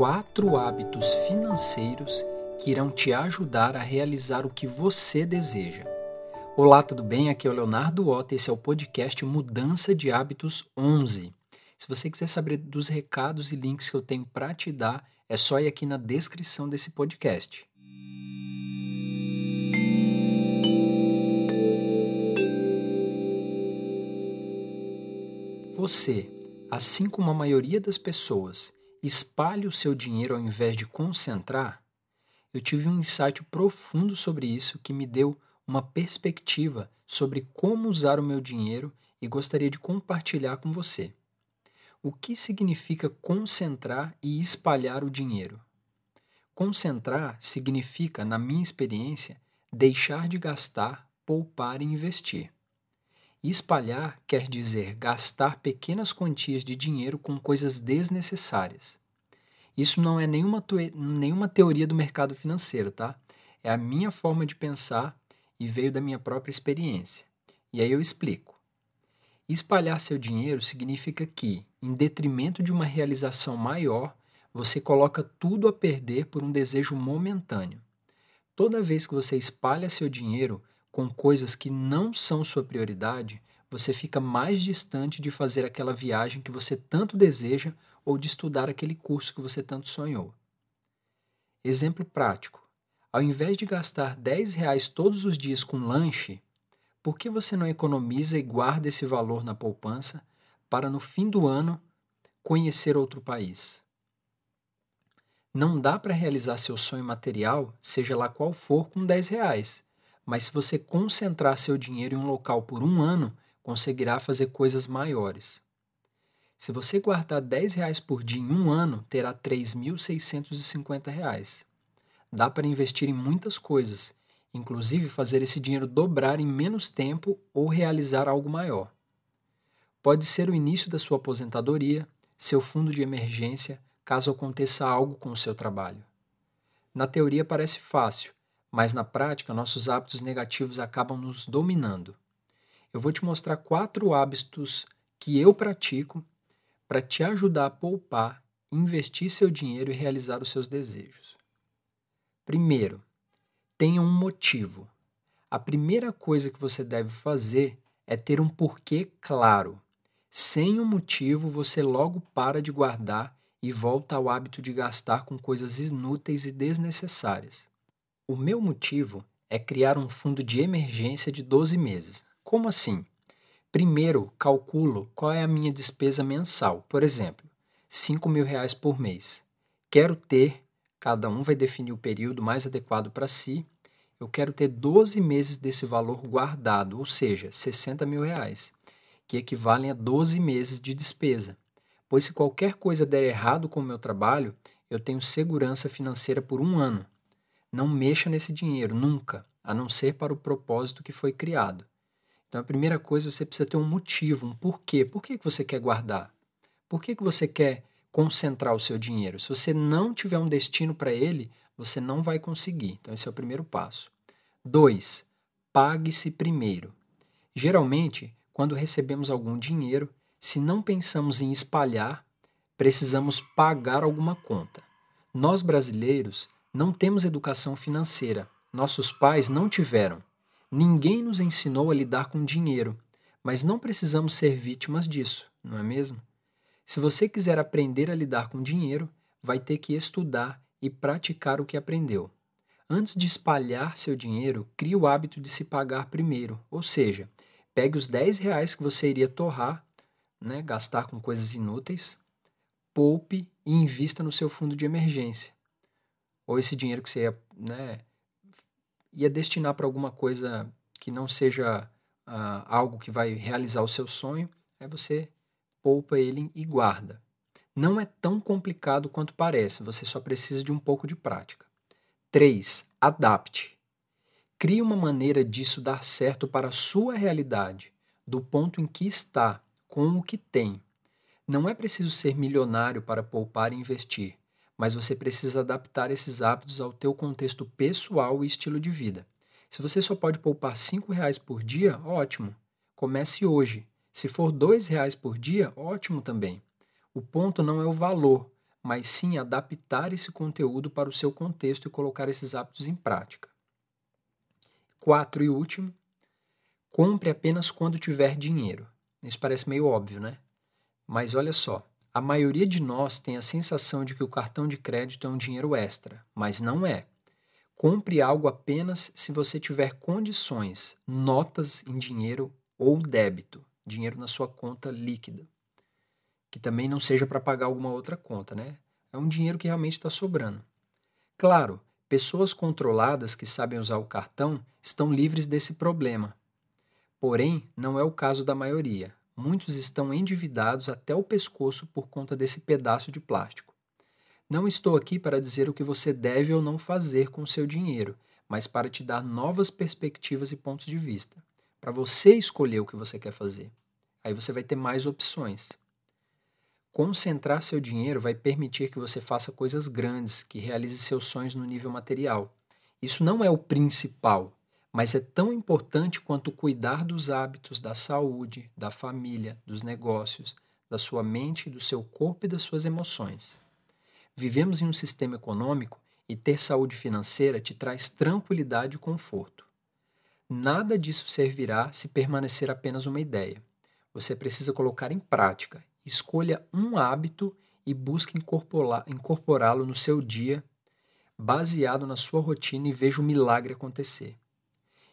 quatro hábitos financeiros que irão te ajudar a realizar o que você deseja. Olá, tudo bem? Aqui é o Leonardo Otto e esse é o podcast Mudança de Hábitos 11. Se você quiser saber dos recados e links que eu tenho para te dar, é só ir aqui na descrição desse podcast. Você, assim como a maioria das pessoas, espalha o seu dinheiro ao invés de concentrar? Eu tive um insight profundo sobre isso que me deu uma perspectiva sobre como usar o meu dinheiro e gostaria de compartilhar com você. O que significa concentrar e espalhar o dinheiro? Concentrar significa, na minha experiência, deixar de gastar, poupar e investir. Espalhar quer dizer gastar pequenas quantias de dinheiro com coisas desnecessárias. Isso não é nenhuma, nenhuma teoria do mercado financeiro, tá? É a minha forma de pensar e veio da minha própria experiência. E aí eu explico. Espalhar seu dinheiro significa que, em detrimento de uma realização maior, você coloca tudo a perder por um desejo momentâneo. Toda vez que você espalha seu dinheiro, com coisas que não são sua prioridade, você fica mais distante de fazer aquela viagem que você tanto deseja ou de estudar aquele curso que você tanto sonhou. Exemplo prático: ao invés de gastar 10 reais todos os dias com lanche, por que você não economiza e guarda esse valor na poupança para no fim do ano conhecer outro país? Não dá para realizar seu sonho material, seja lá qual for, com 10 reais mas se você concentrar seu dinheiro em um local por um ano, conseguirá fazer coisas maiores. Se você guardar 10 reais por dia em um ano, terá 3.650 reais. Dá para investir em muitas coisas, inclusive fazer esse dinheiro dobrar em menos tempo ou realizar algo maior. Pode ser o início da sua aposentadoria, seu fundo de emergência, caso aconteça algo com o seu trabalho. Na teoria parece fácil, mas na prática nossos hábitos negativos acabam nos dominando. Eu vou te mostrar quatro hábitos que eu pratico para te ajudar a poupar, investir seu dinheiro e realizar os seus desejos. Primeiro, tenha um motivo. A primeira coisa que você deve fazer é ter um porquê claro. Sem um motivo, você logo para de guardar e volta ao hábito de gastar com coisas inúteis e desnecessárias. O meu motivo é criar um fundo de emergência de 12 meses. Como assim? Primeiro, calculo qual é a minha despesa mensal. Por exemplo, 5 mil reais por mês. Quero ter, cada um vai definir o período mais adequado para si. Eu quero ter 12 meses desse valor guardado, ou seja, 60 mil reais, que equivalem a 12 meses de despesa. Pois se qualquer coisa der errado com o meu trabalho, eu tenho segurança financeira por um ano. Não mexa nesse dinheiro, nunca, a não ser para o propósito que foi criado. Então, a primeira coisa, você precisa ter um motivo, um porquê. Por que você quer guardar? Por que você quer concentrar o seu dinheiro? Se você não tiver um destino para ele, você não vai conseguir. Então, esse é o primeiro passo. Dois, pague-se primeiro. Geralmente, quando recebemos algum dinheiro, se não pensamos em espalhar, precisamos pagar alguma conta. Nós brasileiros não temos educação financeira. Nossos pais não tiveram. Ninguém nos ensinou a lidar com dinheiro, mas não precisamos ser vítimas disso, não é mesmo? Se você quiser aprender a lidar com dinheiro, vai ter que estudar e praticar o que aprendeu. Antes de espalhar seu dinheiro, crie o hábito de se pagar primeiro, ou seja, pegue os 10 reais que você iria torrar, né, gastar com coisas inúteis, poupe e invista no seu fundo de emergência ou esse dinheiro que você ia, né, ia destinar para alguma coisa que não seja uh, algo que vai realizar o seu sonho, aí você poupa ele e guarda. Não é tão complicado quanto parece, você só precisa de um pouco de prática. 3. Adapte. Crie uma maneira disso dar certo para a sua realidade, do ponto em que está, com o que tem. Não é preciso ser milionário para poupar e investir mas você precisa adaptar esses hábitos ao teu contexto pessoal e estilo de vida. Se você só pode poupar R$ reais por dia, ótimo. Comece hoje. Se for R$ reais por dia, ótimo também. O ponto não é o valor, mas sim adaptar esse conteúdo para o seu contexto e colocar esses hábitos em prática. Quatro e último, compre apenas quando tiver dinheiro. Isso parece meio óbvio, né? Mas olha só, a maioria de nós tem a sensação de que o cartão de crédito é um dinheiro extra, mas não é. Compre algo apenas se você tiver condições, notas em dinheiro ou débito, dinheiro na sua conta líquida. Que também não seja para pagar alguma outra conta, né? É um dinheiro que realmente está sobrando. Claro, pessoas controladas que sabem usar o cartão estão livres desse problema. Porém, não é o caso da maioria. Muitos estão endividados até o pescoço por conta desse pedaço de plástico. Não estou aqui para dizer o que você deve ou não fazer com o seu dinheiro, mas para te dar novas perspectivas e pontos de vista, para você escolher o que você quer fazer. Aí você vai ter mais opções. Concentrar seu dinheiro vai permitir que você faça coisas grandes, que realize seus sonhos no nível material. Isso não é o principal, mas é tão importante quanto cuidar dos hábitos, da saúde, da família, dos negócios, da sua mente, do seu corpo e das suas emoções. Vivemos em um sistema econômico e ter saúde financeira te traz tranquilidade e conforto. Nada disso servirá se permanecer apenas uma ideia. Você precisa colocar em prática. Escolha um hábito e busque incorporá-lo no seu dia, baseado na sua rotina e veja o milagre acontecer.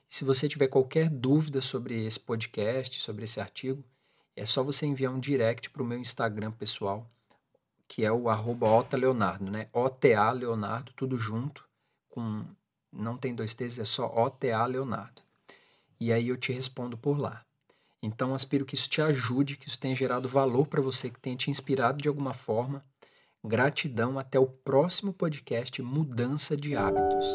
Se você tiver qualquer dúvida sobre esse podcast, sobre esse artigo, é só você enviar um direct para o meu Instagram pessoal, que é o arroba Ota Leonardo, né? OTA Leonardo, tudo junto, com não tem dois T's, é só OTA Leonardo. E aí eu te respondo por lá. Então aspiro que isso te ajude, que isso tenha gerado valor para você, que tenha te inspirado de alguma forma. Gratidão, até o próximo podcast Mudança de Hábitos.